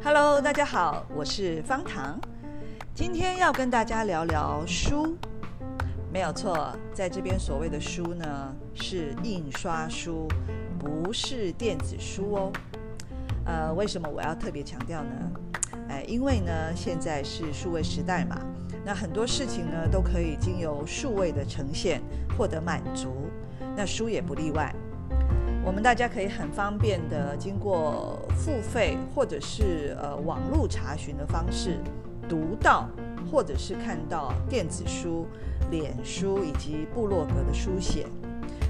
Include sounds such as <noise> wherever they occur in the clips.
Hello，大家好，我是方糖，今天要跟大家聊聊书。没有错，在这边所谓的书呢，是印刷书，不是电子书哦。呃，为什么我要特别强调呢？哎，因为呢，现在是数位时代嘛，那很多事情呢都可以经由数位的呈现获得满足，那书也不例外。我们大家可以很方便的经过付费或者是呃网络查询的方式读到，或者是看到电子书、脸书以及部落格的书写，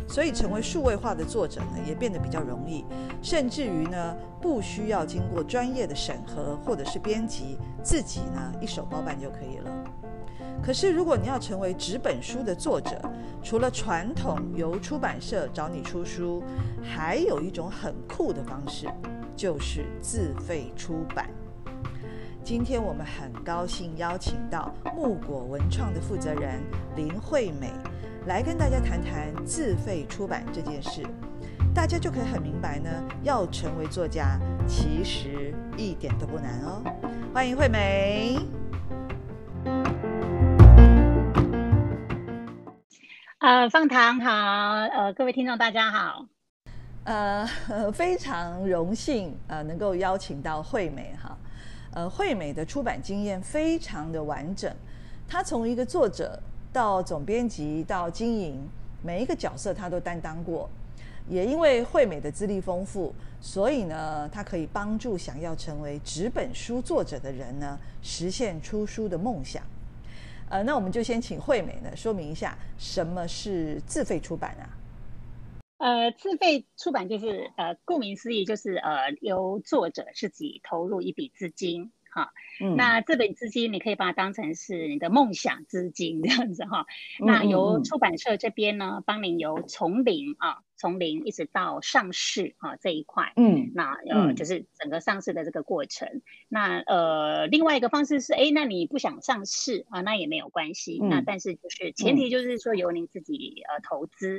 所以成为数位化的作者呢也变得比较容易，甚至于呢不需要经过专业的审核或者是编辑，自己呢一手包办就可以了。可是，如果你要成为纸本书的作者，除了传统由出版社找你出书，还有一种很酷的方式，就是自费出版。今天我们很高兴邀请到木果文创的负责人林惠美，来跟大家谈谈自费出版这件事。大家就可以很明白呢，要成为作家，其实一点都不难哦。欢迎惠美。呃，方糖好，呃，各位听众大家好，呃，<laughs> 非常荣幸呃能够邀请到惠美哈，呃，惠美的出版经验非常的完整，她从一个作者到总编辑到经营，每一个角色她都担当过，也因为惠美的资历丰富，所以呢，她可以帮助想要成为纸本书作者的人呢，实现出书的梦想。呃，那我们就先请惠美呢说明一下什么是自费出版啊？呃，自费出版就是呃，顾名思义就是呃，由作者自己投入一笔资金哈。嗯。那这本资金你可以把它当成是你的梦想资金这样子哈。嗯。<laughs> 那由出版社这边呢，帮您由从零啊。从零一直到上市啊这一块，嗯，那呃就是整个上市的这个过程。嗯、那呃另外一个方式是，哎，那你不想上市啊，那也没有关系。嗯、那但是就是前提就是说由您自己呃投资。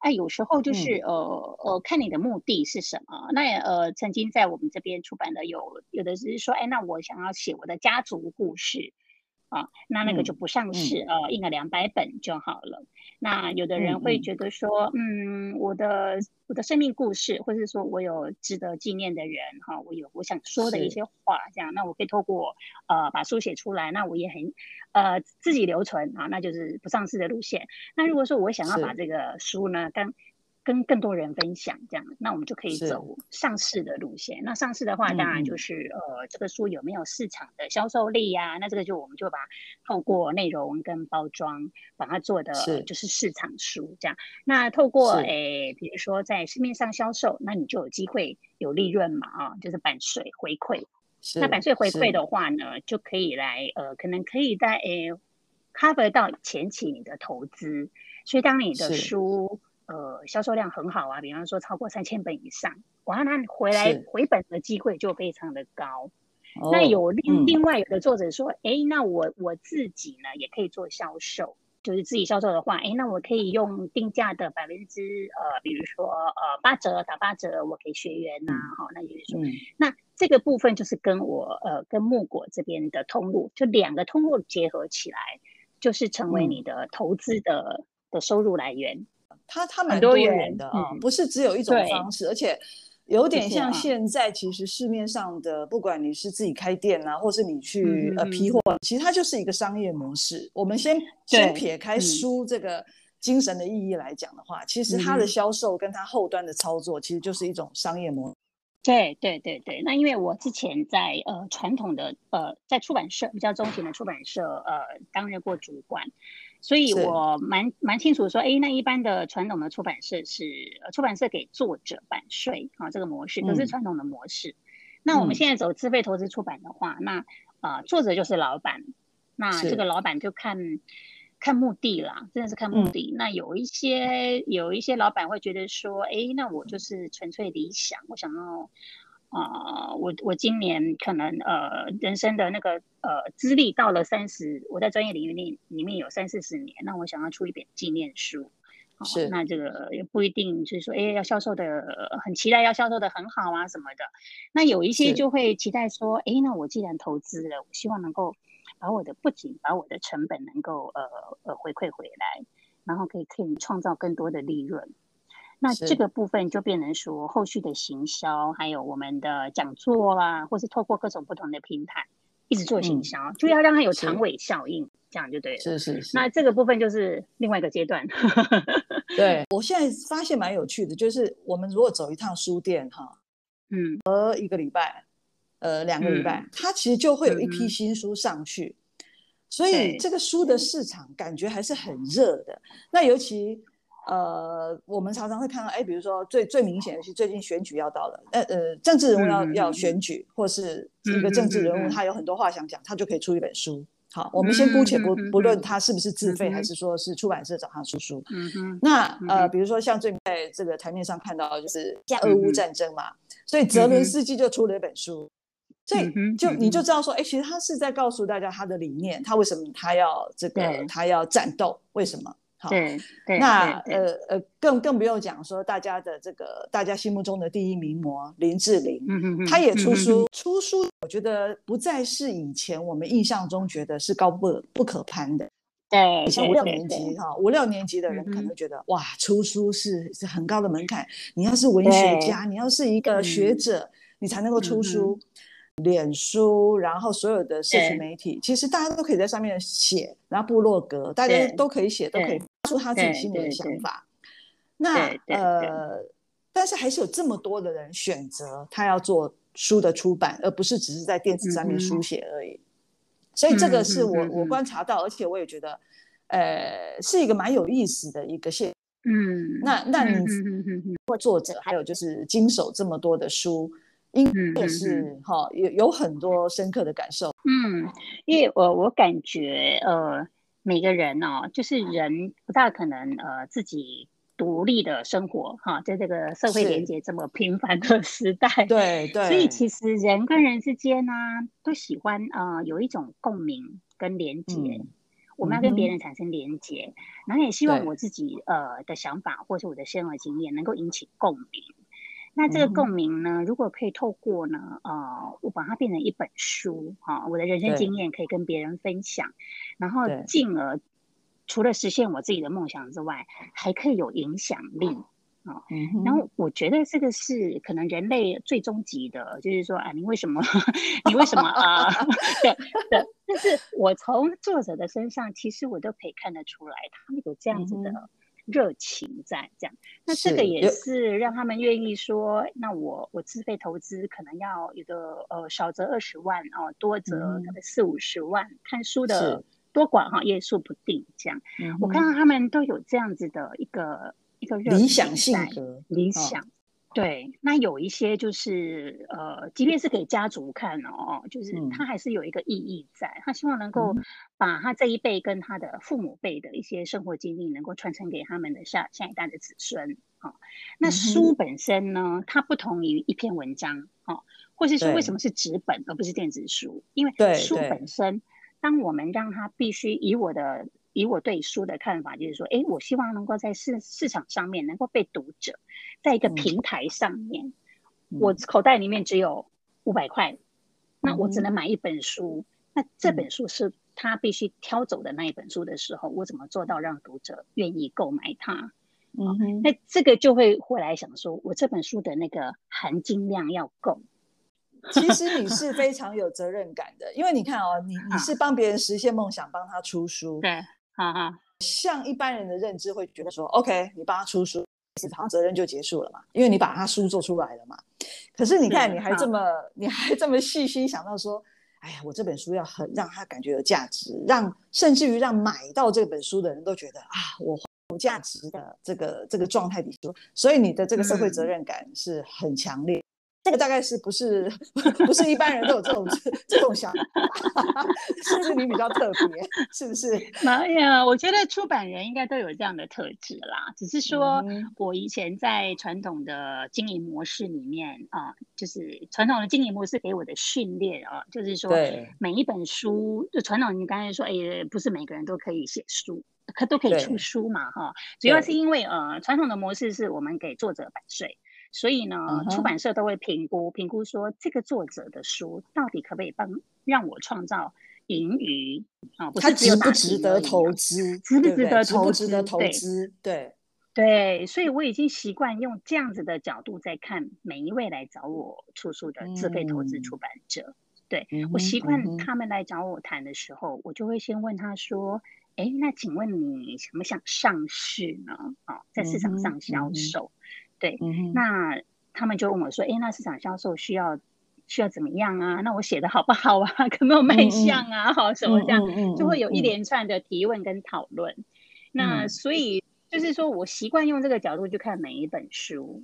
哎，有时候就是、嗯、呃呃看你的目的是什么。那呃曾经在我们这边出版的有有的是说，哎，那我想要写我的家族故事。啊，那那个就不上市，呃、嗯，印个两百本就好了。那有的人会觉得说，嗯，嗯，我的我的生命故事，或者是说我有值得纪念的人，哈，我有我想说的一些话，这样，那我可以透过呃把书写出来，那我也很呃自己留存啊，那就是不上市的路线。那如果说我想要把这个书呢，跟跟更多人分享，这样，那我们就可以走上市的路线。那上市的话，当然就是、嗯、呃，这个书有没有市场的销售力呀、啊？那这个就我们就把透过内容跟包装，把它做的就是市场书这样。那透过诶，比如说在市面上销售，那你就有机会有利润嘛啊，就是版税回馈。那版税回馈的话呢，就可以来呃，可能可以在诶 cover 到前期你的投资。所以当你的书。呃，销售量很好啊，比方说超过三千本以上，哇，那回来回本的机会就非常的高。那有另另外有的作者说，哎、嗯，那我我自己呢也可以做销售，就是自己销售的话，哎，那我可以用定价的百分之呃，比如说呃八折打八折，我给学员呐、啊，好、嗯，那就是说，嗯、那这个部分就是跟我呃跟木果这边的通路，就两个通路结合起来，就是成为你的投资的、嗯、的收入来源。它它蛮多元的啊，不是只有一种方式，而且有点像现在其实市面上的，不管你是自己开店啊，或是你去呃批货，其实它就是一个商业模式。我们先先撇开书这个精神的意义来讲的话，其实它的销售跟它后端的操作，其实就是一种商业模式。对对对对，那因为我之前在呃传统的呃在出版社比较中型的出版社呃担任过主管。所以我蛮蛮清楚说，哎，那一般的传统的出版社是出版社给作者版税啊，这个模式都是传统的模式。嗯、那我们现在走自费投资出版的话，那啊、呃、作者就是老板，那这个老板就看看目的啦，真的是看目的。嗯、那有一些有一些老板会觉得说，哎，那我就是纯粹理想，我想要。啊、呃，我我今年可能呃人生的那个呃资历到了三十，我在专业领域里里面有三四十年，那我想要出一本纪念书，是，那这个也不一定就是说，哎，要销售的很期待，要销售的很好啊什么的。那有一些就会期待说，哎，那我既然投资了，我希望能够把我的不仅把我的成本能够呃呃回馈回来，然后可以可以创造更多的利润。那这个部分就变成说，后续的行销，还有我们的讲座啦，或是透过各种不同的平台，一直做行销，嗯、就要让它有长尾效应，这样就对了。是是是。那这个部分就是另外一个阶段。<laughs> 对，我现在发现蛮有趣的，就是我们如果走一趟书店哈，嗯，隔一个礼拜，呃，两个礼拜，嗯、它其实就会有一批新书上去，嗯、所以这个书的市场感觉还是很热的。那尤其。呃，我们常常会看到，哎，比如说最最明显的是最近选举要到了，呃呃，政治人物要、嗯、要选举，或是一个政治人物，他有很多话想讲，他就可以出一本书。好，我们先姑且不不论他是不是自费，还是说是出版社找他出书。嗯嗯。那呃，比如说像最近在这个台面上看到就是俄乌战争嘛，所以泽伦斯基就出了一本书，所以就你就知道说，哎，其实他是在告诉大家他的理念，他为什么他要这个他要战斗，为什么？好对，对那呃呃，更更不用讲说大家的这个大家心目中的第一名模林志玲，嗯嗯嗯，他也出书，嗯、出书，我觉得不再是以前我们印象中觉得是高不不可攀的。对，以前五六年级哈，五六年级的人可能觉得、嗯、哇，出书是是很高的门槛，你要是文学家，你要是一个学者，嗯、你才能够出书。嗯脸书，然后所有的社群媒体，其实大家都可以在上面写，然后部落格，大家都可以写，都可以发出他自己心里的想法。那呃，但是还是有这么多的人选择他要做书的出版，而不是只是在电子上面书写而已。所以这个是我我观察到，而且我也觉得，呃，是一个蛮有意思的一个现。嗯，那那你或作者，还有就是经手这么多的书。应该是。哈，有有很多深刻的感受。嗯，因为我我感觉呃，每个人哦，就是人不大可能呃自己独立的生活哈，在这个社会连接这么频繁的时代，对 <laughs> 对，所以其实人跟人之间呢，都喜欢呃有一种共鸣跟连接，嗯、我们要跟别人产生连接，嗯、然后也希望我自己呃的想法或是我的生活经验能够引起共鸣。那这个共鸣呢，嗯、如果可以透过呢，呃，我把它变成一本书，哈、哦，我的人生经验可以跟别人分享，然后进而除了实现我自己的梦想之外，还可以有影响力，啊、哦，嗯、哼。然后我觉得这个是可能人类最终极的，就是说啊，你为什么，<laughs> 你为什么啊？<laughs> 对对，但是我从作者的身上，其实我都可以看得出来，他们有这样子的。嗯热情在这样，那这个也是让他们愿意说，那我我自费投资可能要有个呃少则二十万哦，多则四五十万，嗯、看书的多寡哈，页数不定这样。嗯、我看到他们都有这样子的一个一个热情，理想性格，理想。哦对，那有一些就是呃，即便是给家族看哦，就是他还是有一个意义在，嗯、他希望能够把他这一辈跟他的父母辈的一些生活经历能够传承给他们的下下一代的子孙啊、哦。那书本身呢，它不同于一篇文章哦，或是说为什么是纸本而不是电子书？因为书本身，当我们让它必须以我的。以我对书的看法，就是说，哎，我希望能够在市市场上面能够被读者，在一个平台上面，嗯、我口袋里面只有五百块，嗯、那我只能买一本书，嗯、那这本书是他必须挑走的那一本书的时候，我怎么做到让读者愿意购买它？嗯哼，那这个就会回来想说，我这本书的那个含金量要够。其实你 <laughs> 是非常有责任感的，因为你看哦，你你是帮别人实现梦想，帮他出书，对。哈哈，像一般人的认知会觉得说，OK，你帮他出书，好像责任就结束了嘛，因为你把他书做出来了嘛。可是你看，你还这么，你还这么细心想到说，哎呀，我这本书要很让他感觉有价值，让甚至于让买到这本书的人都觉得啊，我有价值的这个这个状态底下，所以你的这个社会责任感是很强烈。这个大概是不是 <laughs> 不是一般人都有这种 <laughs> 这种想法，<laughs> 是不是你比较特别？是不是？哎呀，我觉得出版人应该都有这样的特质啦。只是说我以前在传统的经营模式里面啊，就是传统的经营模式给我的训练啊，就是说每一本书，就传统你刚才说，哎，不是每个人都可以写书。可都可以出书嘛，哈。主要是因为呃，传统的模式是我们给作者版税，所以呢，出版社都会评估评估说这个作者的书到底可不可以帮让我创造盈余啊？不是只有 <laughs> 值不值得投资，值不值得投资？值得投资？对对，所以我已经习惯用这样子的角度在看每一位来找我出书的自费投资出版者。对，我习惯他们来找我谈的时候，我就会先问他说：“哎，那请问你想不想上市呢？啊，在市场上销售？对，那他们就问我说：‘哎，那市场销售需要需要怎么样啊？那我写的好不好啊？<laughs> 可没有卖相啊？好什么这样，就会有一连串的提问跟讨论。那所以就是说我习惯用这个角度去看每一本书。”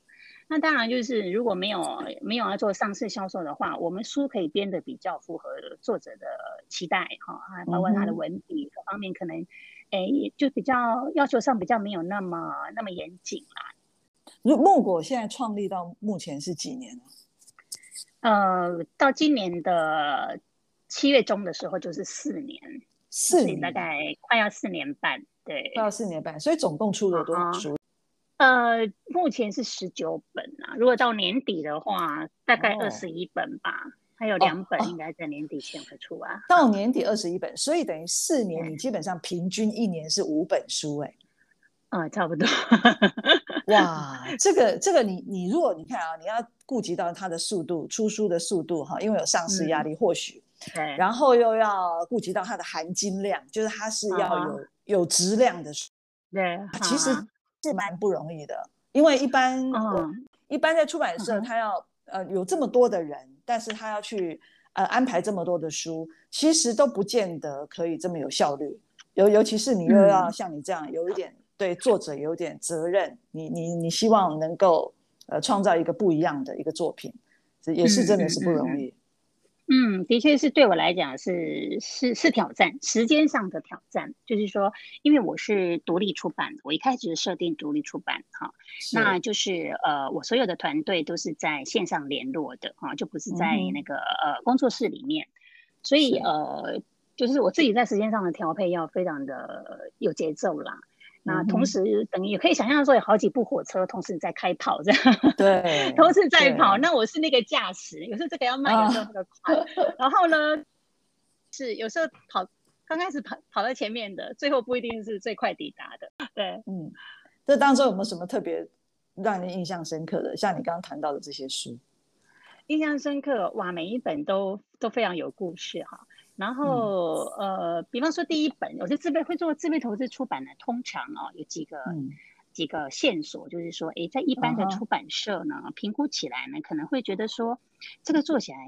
那当然就是，如果没有没有要做上市销售的话，我们书可以编的比较符合作者的期待哈，啊，包括他的文笔各方面，可能，哎，就比较要求上比较没有那么那么严谨啦。如木果现在创立到目前是几年了？呃，到今年的七月中的时候就是四年，四年大概快要四年半，对，快要四年半，所以总共出了多少书？呃，目前是十九本啊，如果到年底的话，大概二十一本吧，哦、还有两本应该在年底前会出啊。哦哦、到年底二十一本，所以等于四年，你基本上平均一年是五本书哎、欸。啊、呃，差不多。哇，这个这个你你如果你看啊，你要顾及到它的速度，出书的速度哈，因为有上市压力，或许、嗯，然后又要顾及到它的含金量，就是它是要有、嗯、有质量的书。对，其实。是。蛮不容易的，因为一般、嗯、一般在出版社，他要、嗯、呃有这么多的人，但是他要去呃安排这么多的书，其实都不见得可以这么有效率。尤尤其是你又要像你这样有一点、嗯、对作者有点责任，你你你希望能够呃创造一个不一样的一个作品，这也是真的是不容易。嗯嗯嗯嗯，的确是对我来讲是是是挑战，时间上的挑战。就是说，因为我是独立出版，我一开始设定独立出版哈，那就是呃，我所有的团队都是在线上联络的哈，就不是在那个、嗯、呃工作室里面，所以呃，就是我自己在时间上的调配要非常的有节奏啦。那同时，等于也可以想象说，有好几部火车同时在开跑，这样 <laughs> 对，同时在跑。那我是那个驾驶，有时候这个要慢，有时候那个快。然后呢，是有时候跑刚开始跑跑到前面的，最后不一定是最快抵达的。对，嗯，这当中有没有什么特别让人印象深刻的？像你刚刚谈到的这些书，印象深刻哇，每一本都都非常有故事哈。然后、嗯，呃，比方说第一本，我是自费会做自费投资出版的，通常哦有几个、嗯、几个线索，就是说，哎，在一般的出版社呢、嗯，评估起来呢，可能会觉得说，这个做起来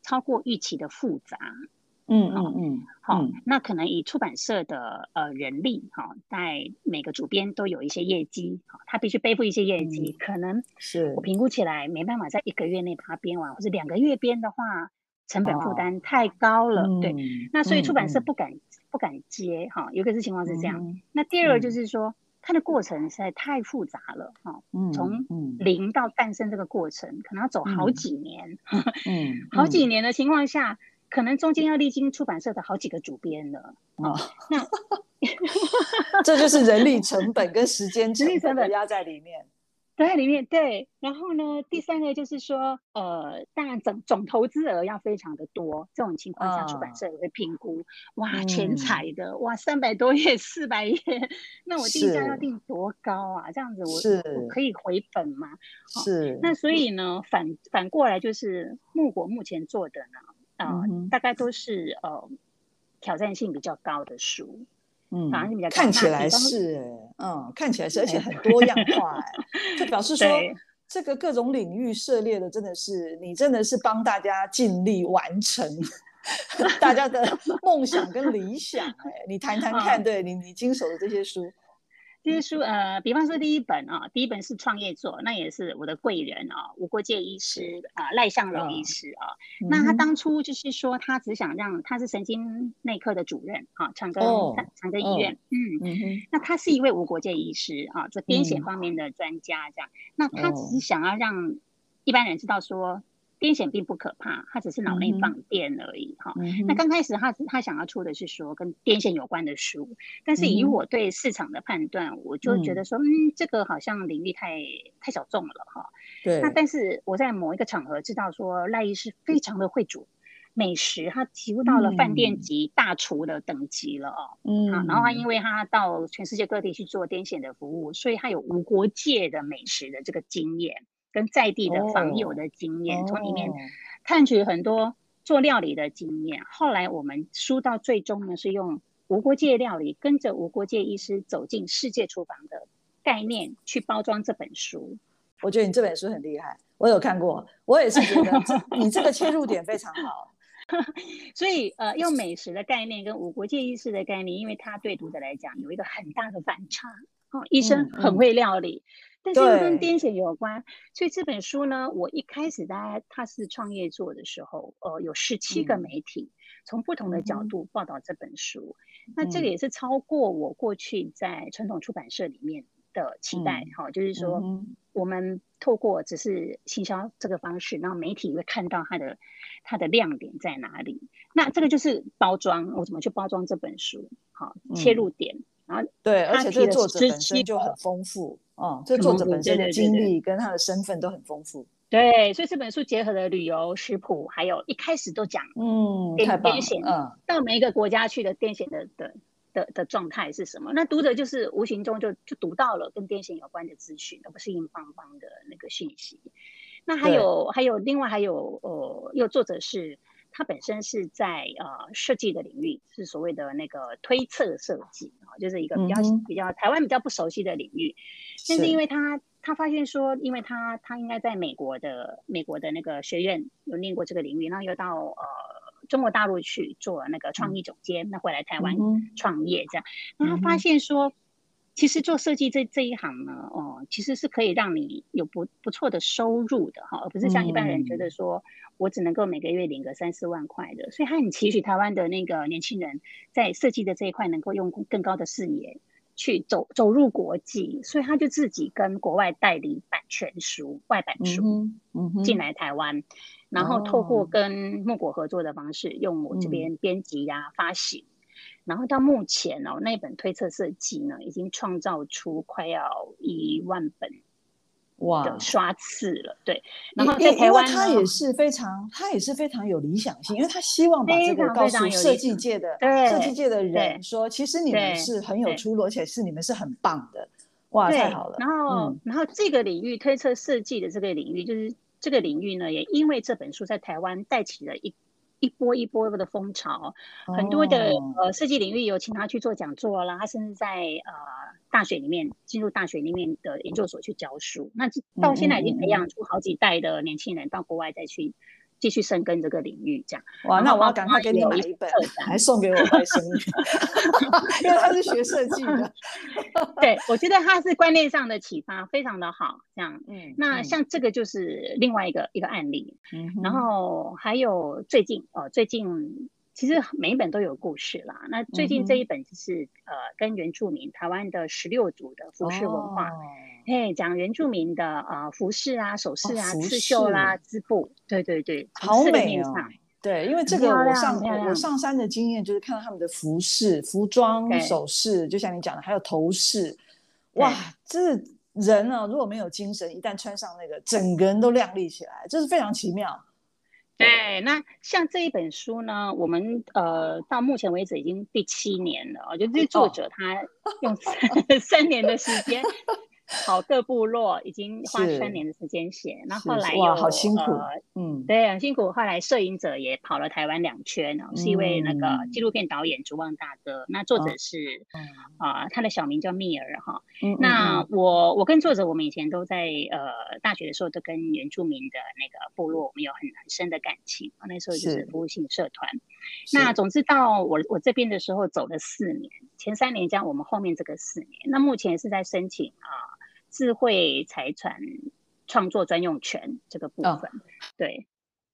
超过预期的复杂，嗯嗯嗯，好、嗯，那可能以出版社的呃人力哈，在每个主编都有一些业绩，哈，他必须背负一些业绩，嗯、可能是。我评估起来没办法在一个月内把它编完，或者两个月编的话。成本负担太高了，哦、对、嗯，那所以出版社不敢、嗯、不敢接哈。有个是情况是这样、嗯，那第二个就是说、嗯，它的过程实在太复杂了哈。嗯，从零到诞生这个过程，可能要走好几年。嗯，嗯好几年的情况下，可能中间要历经出版社的好几个主编了。哦，那 <laughs> 这就是人力成本跟时间成本压在里面。都在里面，对。然后呢，第三个就是说，呃，当然总总投资额要非常的多，这种情况下，出版社也会评估，哦、哇，全彩的，哇，三百多页、四百页，那我定价要定多高啊？这样子我，我我可以回本吗？是。哦、那所以呢，反反过来就是木果目前做的呢，呃，嗯、大概都是呃挑战性比较高的书。嗯，反而是比较看起来是，嗯，看起来是，而且很多样化，哎，就表示说这个各种领域涉猎的真的是你，真的是帮大家尽力完成 <laughs> 大家的梦想跟理想，哎，你谈谈看，对你你经手的这些书。这些书，呃，比方说第一本啊，第一本是创业作，那也是我的贵人啊，吴国界医师啊，赖向荣医师啊、嗯。那他当初就是说，他只想让他是神经内科的主任啊，长庚、哦、长庚医院，哦、嗯。那他是一位吴国界医师啊，做癫痫方面的专家，这样、嗯。那他只是想要让一般人知道说，癫痫并不可怕，它只是脑内放电而已哈。嗯、那刚开始他他想要出的是说跟癫痫有关的书，但是以我对市场的判断，嗯、我就觉得说，嗯，这个好像领域太太小众了哈。对。那但是我在某一个场合知道说赖医师非常的会煮美食，他几乎到了饭店级大厨的等级了哦。嗯。然后他因为他到全世界各地去做癫痫的服务，所以他有无国界的美食的这个经验。跟在地的访友的经验，从、oh. 里面探取很多做料理的经验。后来我们书到最终呢，是用无国界料理，跟着无国界医师走进世界厨房的概念去包装这本书。我觉得你这本书很厉害，我有看过，我也是觉得你这个切入点非常好。<laughs> 所以呃，用美食的概念跟无国界医师的概念，因为他对读者来讲有一个很大的反差。哦，医生很会料理。嗯嗯但是又跟癫痫有关，所以这本书呢，我一开始大家他是创业做的时候，呃，有十七个媒体从不同的角度报道这本书，嗯、那这个也是超过我过去在传统出版社里面的期待，哈、嗯，就是说、嗯、我们透过只是行销这个方式，然后媒体会看到它的它的亮点在哪里，那这个就是包装，我怎么去包装这本书，好，切入点。嗯啊，对，而且这个作者本身就很丰富，哦、嗯，这个作者本身的经历跟他的身份都很丰富。对，所以这本书结合了旅游、食谱，还有一开始都讲，嗯，癫痫，嗯，到每一个国家去的癫痫的的的的状态是什么？那读者就是无形中就就读到了跟癫痫有关的资讯，而不是硬邦邦的那个信息。那还有还有另外还有呃，又作者是。他本身是在呃设计的领域，是所谓的那个推测设计啊，就是一个比较、嗯、比较台湾比较不熟悉的领域。但是因为他他发现说，因为他他应该在美国的美国的那个学院有念过这个领域，然后又到呃中国大陆去做那个创意总监，嗯、那回来台湾创业这样，那、嗯、他发现说。其实做设计这这一行呢，哦，其实是可以让你有不不错的收入的哈，而不是像一般人觉得说我只能够每个月领个三四万块的。所以他很期许台湾的那个年轻人在设计的这一块能够用更高的视野去走走入国际，所以他就自己跟国外代理版权书、外版书进来台湾，然后透过跟木果合作的方式，用我这边编辑呀、发行。然后到目前哦，那本推测设计呢，已经创造出快要一万本哇的刷次了。对，然后在台湾他也是非常，他也是非常有理想性，因为他希望把这个告诉设计界的设计界的人说，其实你们是很有出路，而且是你们是很棒的。哇，太好了。然后，然后这个领域推测设计的这个领域，就是这个领域呢，也因为这本书在台湾带起了一。一波一波的风潮，很多的呃设计领域有请他去做讲座啦，他甚至在呃大学里面进入大学里面的研究所去教书，那到现在已经培养出好几代的年轻人到国外再去。继续深耕这个领域，这样。哇，那我要赶快给你买一本，还送给我外甥女，因为他是学设计的。<laughs> 对，我觉得他是观念上的启发非常的好，这样，嗯，那像这个就是另外一个一个案例，嗯，然后还有最近哦，最近。其实每一本都有故事啦。那最近这一本就是、嗯、呃，跟原住民台湾的十六族的服饰文化，哎、哦，讲原住民的呃服饰啊、首饰啊、哦、刺绣啦、织布，对对对，好美哦。对，因为这个我上我上山的经验就是看到他们的服饰、服装、首饰，就像你讲的，还有头饰，哇，这人啊，如果没有精神，一旦穿上那个，整个人都亮丽起来，这是非常奇妙。对，那像这一本书呢，我们呃到目前为止已经第七年了，我觉得这作者他用三、哦、三年的时间。跑各部落已经花三年的时间写，那后，后来又好辛苦，呃、嗯，对，很辛苦。后来摄影者也跑了台湾两圈，嗯、是一位那个纪录片导演竹旺大哥。那作者是啊、他的小名叫蜜儿哈。嗯、那我我跟作者，我们以前都在呃大学的时候都跟原住民的那个部落，我们有很很深的感情。那时候就是服务性社团。那总之到我我这边的时候走了四年，前三年加我们后面这个四年，那目前是在申请啊。智慧财产创作专用权这个部分，哦、对，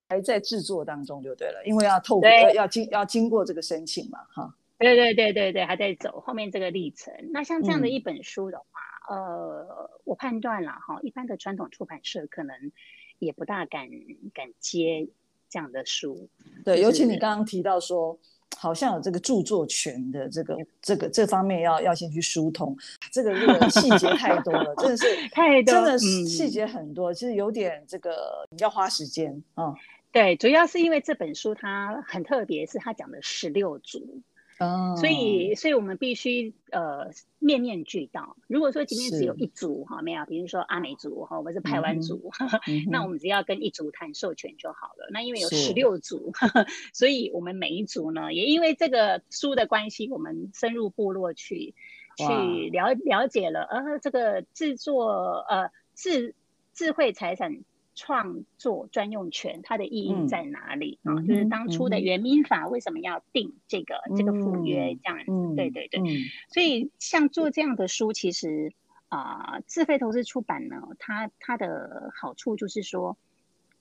还在制作当中就对了，因为要透过要经要经过这个申请嘛，哈，对对对对对，还在走后面这个历程。那像这样的一本书的话，嗯、呃，我判断了哈，一般的传统出版社可能也不大敢敢接这样的书。对，就是、尤其你刚刚提到说，好像有这个著作权的这个这个这方面要要先去疏通，这个这个细节太多了，真的是 <laughs> 太多，真的是细节很多，其实有点这个要花时间啊。嗯、对，主要是因为这本书它很特别，是它讲的十六族。哦，所以，所以我们必须呃面面俱到。如果说今天只有一组哈，没有，比如说阿美族哈，或者是排湾族，嗯、那我们只要跟一组谈授权就好了。那因为有十六族，<laughs> 所以我们每一组呢，也因为这个书的关系，我们深入部落去去了了解了，呃，这个制作呃智智慧财产。创作专用权它的意义在哪里啊？嗯、就是当初的原民法为什么要定这个、嗯、这个附约这样子？嗯、对对对，嗯、所以像做这样的书，其实啊、呃，自费投资出版呢，它它的好处就是说，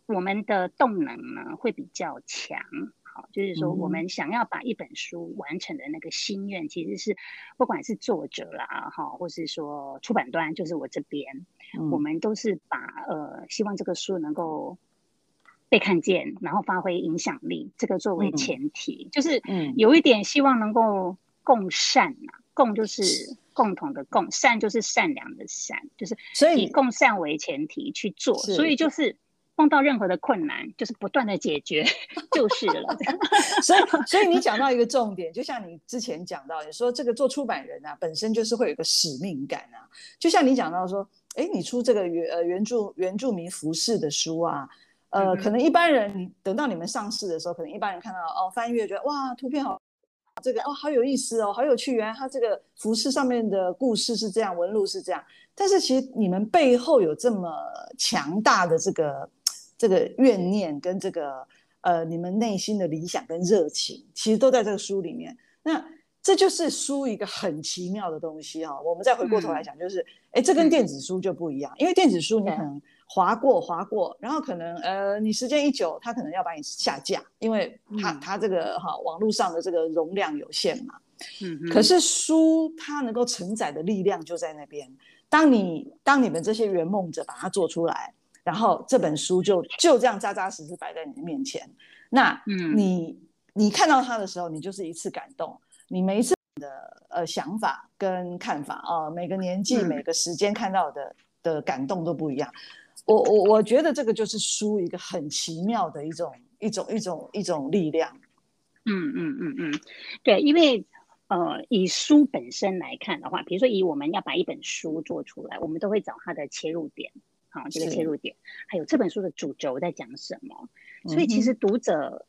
我们的动能呢会比较强。好，就是说，我们想要把一本书完成的那个心愿，其实是不管是作者啦，哈，或是说出版端，就是我这边，嗯、我们都是把呃，希望这个书能够被看见，然后发挥影响力，这个作为前提，嗯、就是有一点希望能够共善呐，共就是共同的共，善就是善良的善，就是所以以共善为前提去做，所以就是。碰到任何的困难，就是不断的解决 <laughs> 就是了。<laughs> 所以，所以你讲到一个重点，就像你之前讲到，你说这个做出版人啊，本身就是会有一个使命感啊。就像你讲到说，哎，你出这个原呃原住原住民服饰的书啊，呃，嗯、可能一般人等到你们上市的时候，可能一般人看到哦翻阅觉得哇图片好，这个哦好有意思哦，好有趣，原来它这个服饰上面的故事是这样，纹路是这样。但是其实你们背后有这么强大的这个。这个怨念跟这个呃，你们内心的理想跟热情，其实都在这个书里面。那这就是书一个很奇妙的东西哈、哦。我们再回过头来讲，就是哎、嗯，这跟电子书就不一样，嗯、因为电子书你可能滑过划过，然后可能呃，你时间一久，它可能要把你下架，因为它、嗯、它这个哈网络上的这个容量有限嘛。嗯嗯。可是书它能够承载的力量就在那边。当你当你们这些圆梦者把它做出来。然后这本书就就这样扎扎实实摆在你的面前，那你、嗯、你看到它的时候，你就是一次感动。你每一次的呃想法跟看法啊、呃，每个年纪、嗯、每个时间看到的的感动都不一样。我我我觉得这个就是书一个很奇妙的一种一种一种一种力量。嗯嗯嗯嗯，对，因为呃以书本身来看的话，比如说以我们要把一本书做出来，我们都会找它的切入点。好，这个切入点，还有这本书的主轴在讲什么？所以其实读者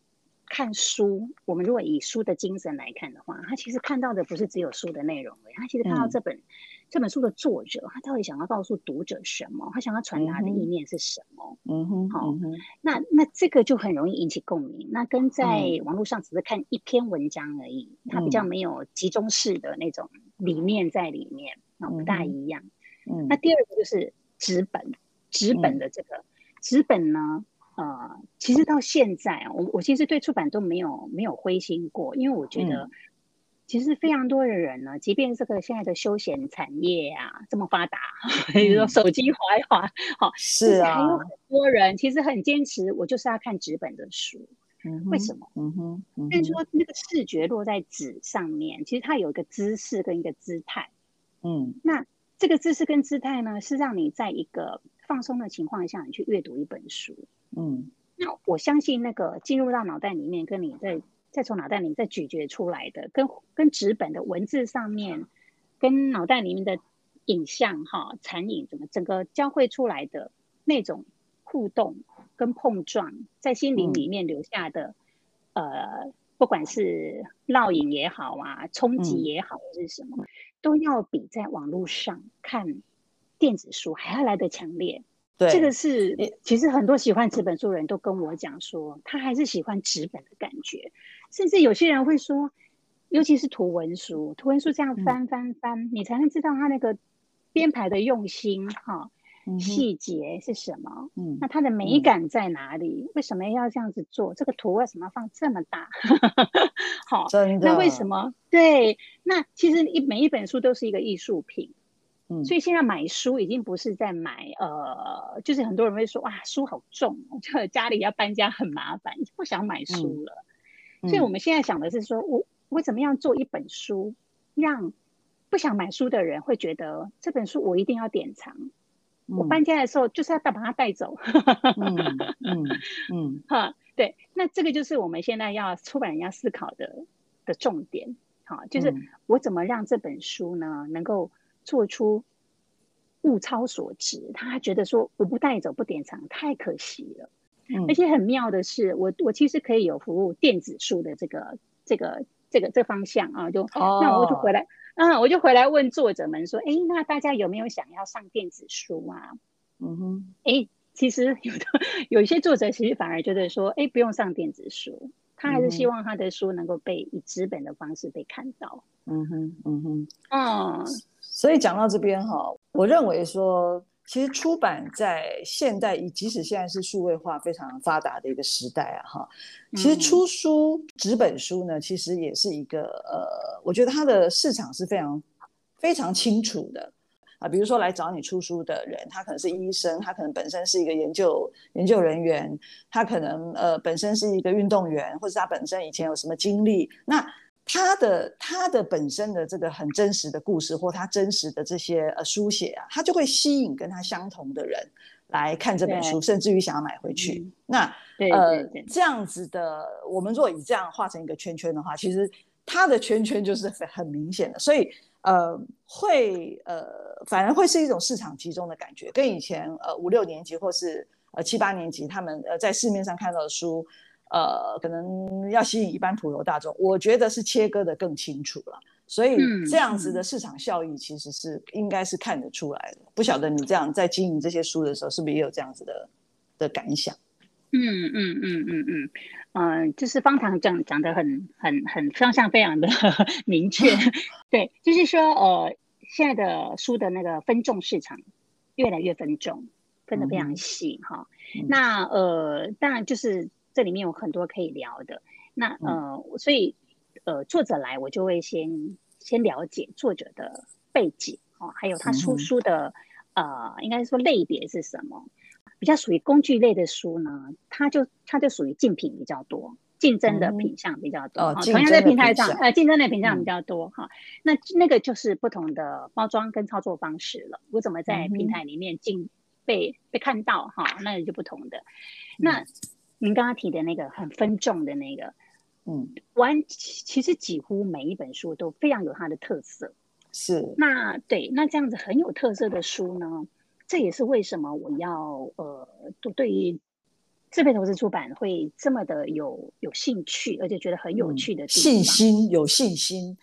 看书，我们如果以书的精神来看的话，他其实看到的不是只有书的内容，他其实看到这本、嗯、这本书的作者，他到底想要告诉读者什么？他想要传达的意念是什么？嗯哼，好，那那这个就很容易引起共鸣。那跟在网络上只是看一篇文章而已，它、嗯、比较没有集中式的那种理念在里面，啊、嗯，不大一样。嗯，那第二个就是纸本。纸本的这个纸、嗯、本呢，呃，其实到现在啊，我我其实对出版都没有没有灰心过，因为我觉得，其实非常多的人呢，嗯、即便这个现在的休闲产业啊这么发达，比如说手机滑一滑，好、嗯，是啊，还有很多人其实很坚持，我就是要看纸本的书，嗯哼，为什么？嗯哼，嗯哼，但是说那个视觉落在纸上面，其实它有一个姿势跟一个姿态，嗯，那这个姿势跟姿态呢，是让你在一个放松的情况下，你去阅读一本书，嗯，那我相信那个进入到脑袋里面，跟你在再从脑袋里面再咀嚼出来的，跟跟纸本的文字上面，跟脑袋里面的影像哈残影，怎么整个交汇出来的那种互动跟碰撞，在心灵里面留下的，嗯、呃，不管是烙印也好啊，冲击也好，或是什么，嗯、都要比在网络上看。电子书还要来得强烈，对，这个是其实很多喜欢纸本书的人都跟我讲说，他还是喜欢纸本的感觉，甚至有些人会说，尤其是图文书，图文书这样翻翻翻，嗯、你才能知道他那个编排的用心哈，细节是什么，嗯，那它的美感在哪里？嗯、为什么要这样子做？这个图为什么要放这么大？<laughs> 好，真的，那为什么？对，那其实一每一本书都是一个艺术品。嗯，所以现在买书已经不是在买，呃，就是很多人会说，哇，书好重，<laughs> 就家里要搬家很麻烦，不想买书了。嗯、所以我们现在想的是说，我我怎么样做一本书，让不想买书的人会觉得这本书我一定要典藏。嗯、我搬家的时候就是要带把它带走。嗯嗯嗯，<laughs> 哈，对，那这个就是我们现在要出版人要思考的的重点。好，就是我怎么让这本书呢，能够做出物超所值？他觉得说我不带走不典藏太可惜了。嗯，而且很妙的是，我我其实可以有服务电子书的这个这个这个这方向啊，就、哦、那我就回来，嗯，我就回来问作者们说，哎，那大家有没有想要上电子书啊？嗯哼，哎，其实有的有一些作者其实反而觉得说，哎，不用上电子书。他还是希望他的书能够被以纸本的方式被看到。嗯哼，嗯哼，嗯。所以讲到这边哈，我认为说，其实出版在现代，即使现在是数位化非常发达的一个时代啊，哈，其实出书纸本书呢，其实也是一个呃，我觉得它的市场是非常非常清楚的。啊，比如说来找你出书的人，他可能是医生，他可能本身是一个研究研究人员，他可能呃本身是一个运动员，或者他本身以前有什么经历，那他的他的本身的这个很真实的故事，或他真实的这些呃书写啊，他就会吸引跟他相同的人来看这本书，甚至于想要买回去。嗯、那呃这样子的，我们若以这样画成一个圈圈的话，其实他的圈圈就是很很明显的，所以。呃，会呃，反而会是一种市场集中的感觉，跟以前呃五六年级或是呃七八年级他们呃在市面上看到的书，呃，可能要吸引一般普罗大众，我觉得是切割的更清楚了。所以这样子的市场效益其实是应该是看得出来的。不晓得你这样在经营这些书的时候，是不是也有这样子的的感想？嗯嗯嗯嗯嗯，嗯，就是方糖讲讲的很很很方向非常的 <laughs> 明确，<laughs> 对，就是说呃，现在的书的那个分众市场越来越分众，分的非常细哈。嗯、那呃，当然就是这里面有很多可以聊的。那呃，所以呃，作者来我就会先先了解作者的背景哦，还有他出书的、嗯、呃，应该说类别是什么。比较属于工具类的书呢，它就它就属于竞品比较多，竞争的品相比较多。嗯哦、同样在平台上，呃，竞争的品相比较多哈、嗯。那那个就是不同的包装跟操作方式了。我怎么在平台里面进被被看到哈？那也就不同的。那您刚刚提的那个很分众的那个，嗯，完其实几乎每一本书都非常有它的特色。是。那对，那这样子很有特色的书呢？这也是为什么我要呃，对于自费投资出版会这么的有有兴趣，而且觉得很有趣的地方、嗯、信心，有信心。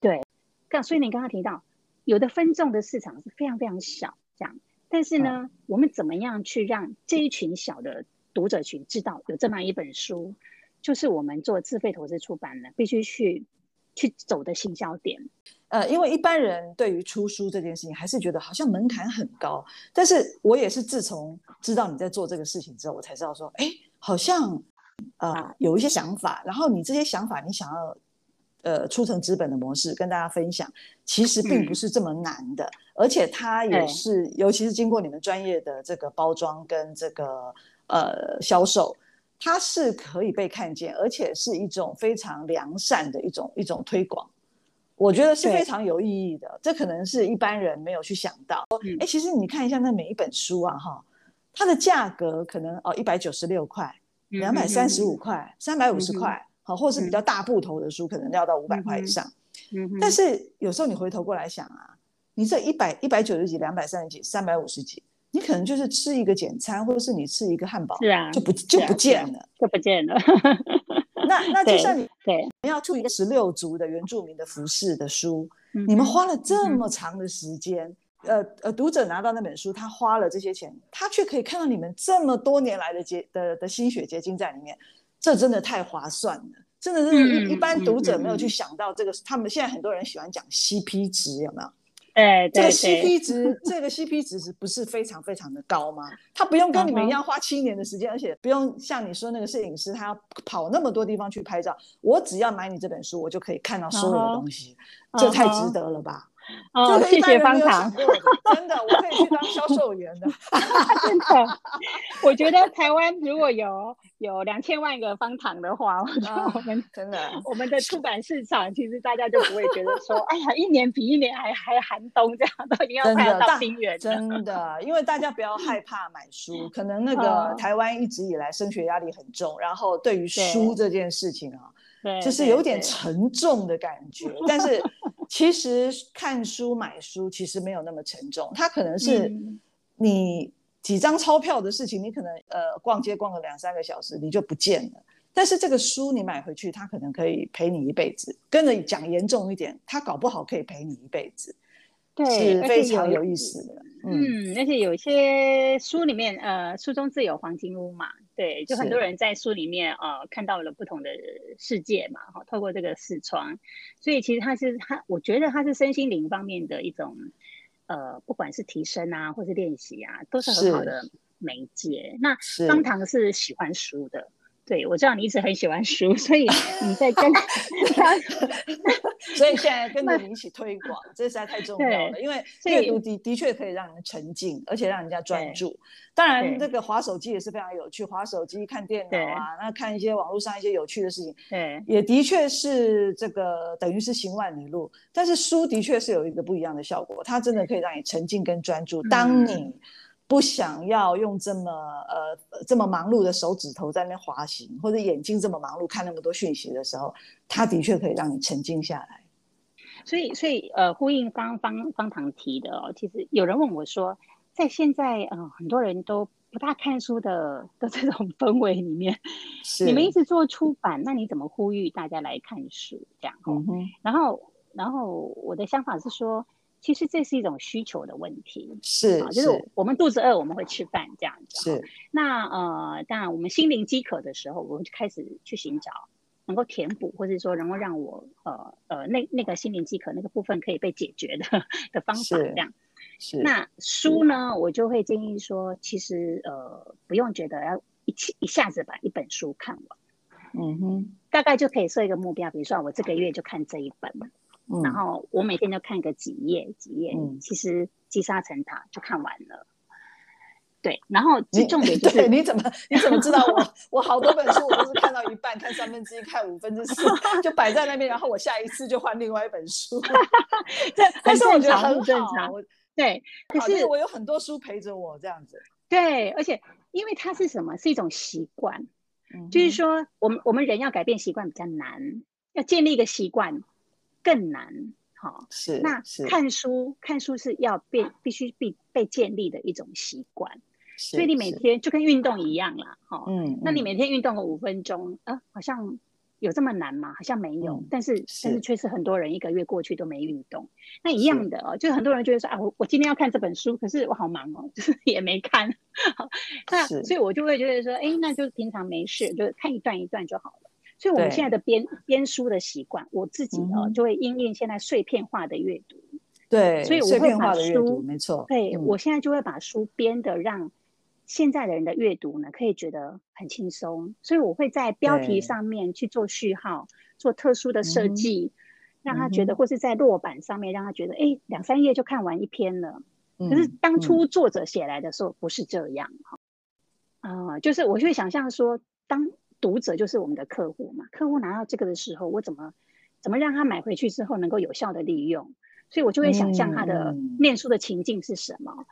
对，刚所以你刚刚提到，有的分众的市场是非常非常小，这样，但是呢、嗯，我们怎么样去让这一群小的读者群知道有这么一本书，就是我们做自费投资出版的，必须去去走的行销点。呃，因为一般人对于出书这件事情还是觉得好像门槛很高，但是我也是自从知道你在做这个事情之后，我才知道说，哎，好像呃有一些想法，然后你这些想法你想要呃出成资本的模式跟大家分享，其实并不是这么难的，嗯、而且它也是，尤其是经过你们专业的这个包装跟这个呃销售，它是可以被看见，而且是一种非常良善的一种一种推广。我觉得是非常有意义的，这可能是一般人没有去想到。哎、嗯，其实你看一下那每一本书啊，哈，它的价格可能哦一百九十六块、两百三十五块、三百五十块，好，或是比较大部头的书，可能要到五百块以上。嗯，但是有时候你回头过来想啊，你这一百一百九十几、两百三十几、三百五十几，你可能就是吃一个简餐，或者是你吃一个汉堡，是啊，就不就不见了，就不见了。那 <laughs> 那就像你对，你要出一个十六族的原住民的服饰的书，你们花了这么长的时间，嗯、呃呃，读者拿到那本书，他花了这些钱，他却可以看到你们这么多年来的结的的心血结晶在里面，这真的太划算了，真的是一、嗯、一般读者没有去想到这个，他们现在很多人喜欢讲 CP 值，有没有？哎，这个 CP 值，这个 CP 值是不是非常非常的高吗？他不用跟你们一样花七年的时间，而且不用像你说那个摄影师，他要跑那么多地方去拍照。我只要买你这本书，我就可以看到所有的东西，这太值得了吧？哦，谢谢方糖，真的，我可以去当销售员的。<laughs> 真的，我觉得台湾如果有有两千万个方糖的话，我觉得我们真的，我们的出版市场其实大家就不会觉得说，哎呀，一年比一年还还寒冬这样，都一定要排到冰原。真的，因为大家不要害怕买书，可能那个台湾一直以来升学压力很重，然后对于书这件事情啊。就是有点沉重的感觉，但是 <laughs> 其实看书买书其实没有那么沉重，它可能是你几张钞票的事情，你可能呃逛街逛个两三个小时你就不见了，但是这个书你买回去，它可能可以陪你一辈子。跟着讲严重一点，它搞不好可以陪你一辈子，对，是非常有意思的。嗯，而且有些书里面，呃，书中自有黄金屋嘛。对，就很多人在书里面呃看到了不同的世界嘛，哈，透过这个视窗，所以其实它是它，我觉得它是身心灵方面的一种，呃，不管是提升啊，或是练习啊，都是很好的媒介。那方糖是喜欢书的。对，我知道你一直很喜欢书，所以你在跟，<laughs> 所以现在跟着你一起推广，这实在太重要了。因为阅读的的确可以让人沉浸，而且让人家专注。当然，这个滑手机也是非常有趣，滑手机、看电脑啊，那看一些网络上一些有趣的事情，对，也的确是这个等于是行万里路。但是书的确是有一个不一样的效果，它真的可以让你沉浸跟专注。当你不想要用这么呃这么忙碌的手指头在那滑行，或者眼睛这么忙碌看那么多讯息的时候，它的确可以让你沉静下来。所以，所以呃，呼应方方方糖提的哦，其实有人问我说，在现在呃很多人都不大看书的 <laughs> 的这种氛围里面，是你们一直做出版，那你怎么呼吁大家来看书这样？嗯，然后，然后我的想法是说。其实这是一种需求的问题，是啊，就是我们肚子饿，我们会吃饭这样子。是，那呃，当然我们心灵饥渴的时候，我们就开始去寻找能够填补，或者说能够让我呃呃那那个心灵饥渴那个部分可以被解决的的方法这样。是。那书呢，我就会建议说，其实呃不用觉得要一起一下子把一本书看完，嗯哼，大概就可以设一个目标，比如说我这个月就看这一本。嗯、然后我每天就看个几页几页，嗯、其实积沙成塔就看完了。对，然后最重点 <laughs> 就是你，你怎么你怎么知道我我好多本书我都是看到一半，看三分之一，看五分之四，就摆在那边，然后我下一次就换另外一本书。<laughs> 这但是我觉得很正常。我对，可是我有很多书陪着我这样子。对，而且因为它是什么？是一种习惯。嗯、就是说，我们我们人要改变习惯比较难，要建立一个习惯。更难，好是那看书看书是要变必须必被建立的一种习惯，所以你每天就跟运动一样啦，哈，嗯，那你每天运动个五分钟，啊，好像有这么难吗？好像没有，但是但是确实很多人一个月过去都没运动，那一样的哦，就是很多人觉得说啊，我我今天要看这本书，可是我好忙哦，就是也没看，<laughs> 那所以我就会觉得说，哎，那就是平常没事就看一段一段就好了。所以我们现在的编编书的习惯，我自己哦就会因应现在碎片化的阅读，对，所以我会把书，没错，对，我现在就会把书编的让现在的人的阅读呢可以觉得很轻松，所以我会在标题上面去做序号，做特殊的设计，让他觉得，或是在落版上面让他觉得，哎，两三页就看完一篇了。可是当初作者写来的时候不是这样哈，啊，就是我就会想象说当。读者就是我们的客户嘛，客户拿到这个的时候，我怎么怎么让他买回去之后能够有效的利用？所以我就会想象他的念书的情境是什么。嗯、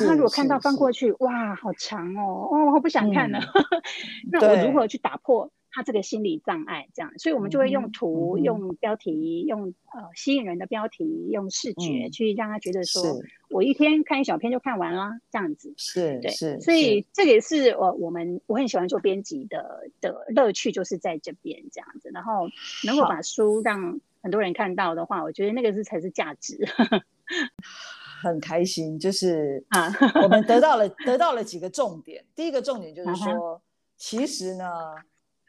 然后他如果看到翻过去，哇，好长哦，哦，我不想看了。嗯、<laughs> 那我如何去打破？他这个心理障碍，这样，所以我们就会用图、嗯、用标题、用呃吸引人的标题、用视觉去让他觉得说，嗯、我一天看一小篇就看完了，这样子。是，对，是。所以这个也是我我们我很喜欢做编辑的的乐趣，就是在这边这样子。然后能够把书让很多人看到的话，我觉得那个是才是价值。<laughs> 很开心，就是啊，我们得到了 <laughs> 得到了几个重点。第一个重点就是说，其实呢。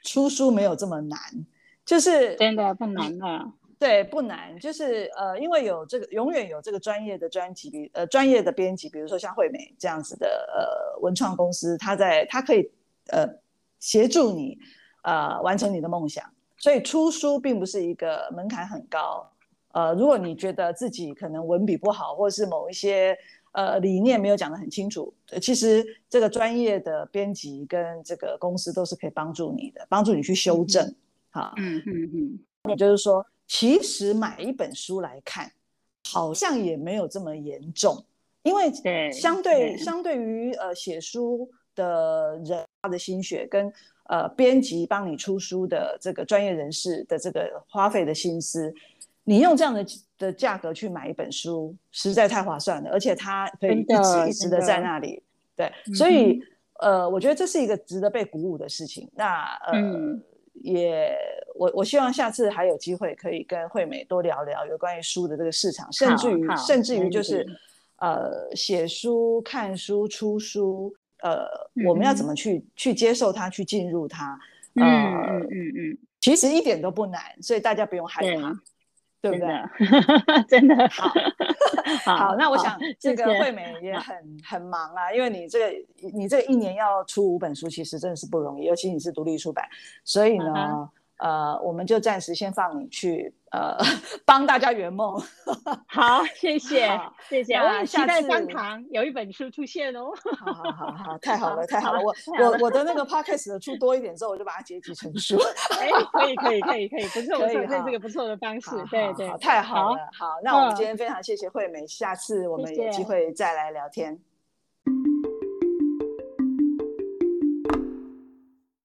出书没有这么难，就是真的不难了。对，不难，就是呃，因为有这个，永远有这个专业的专辑，比呃专业的编辑，比如说像惠美这样子的呃文创公司，他在他可以呃协助你呃完成你的梦想。所以出书并不是一个门槛很高呃，如果你觉得自己可能文笔不好，或者是某一些呃理念没有讲得很清楚，其实这个专业的编辑跟这个公司都是可以帮助你的，帮助你去修正。嗯、好，嗯嗯嗯，也就是说，其实买一本书来看，好像也没有这么严重，因为相对相对于呃写书的人他的心血跟呃编辑帮你出书的这个专业人士的这个花费的心思。你用这样的的价格去买一本书，实在太划算了，而且它可以一直一直的在那里。对，所以、嗯、呃，我觉得这是一个值得被鼓舞的事情。那呃，嗯、也我我希望下次还有机会可以跟惠美多聊聊有关于书的这个市场，甚至于甚至于就是呃，写书、看书、出书，呃，嗯、我们要怎么去去接受它，去进入它？呃、嗯嗯嗯嗯，其实一点都不难，所以大家不用害怕。对不对？<laughs> 真的好，好，那我想这个惠美也很很忙啊，因为你这个你这个一年要出五本书，其实真的是不容易，尤其你是独立出版，所以呢。呃，我们就暂时先放你去，呃，<laughs> 帮大家圆梦。<laughs> 好，谢谢，谢谢。我也期待方糖有一本书出现哦。好好好好，太好了，太好了。我我我的那个 podcast 的出多一点之后，我就把它结集成书。<laughs> 哎，可以可以可以可以，不错不错，这是个不错的方式。对对，太好了。好，那我们今天非常谢谢惠美，下次我们有机会再来聊天。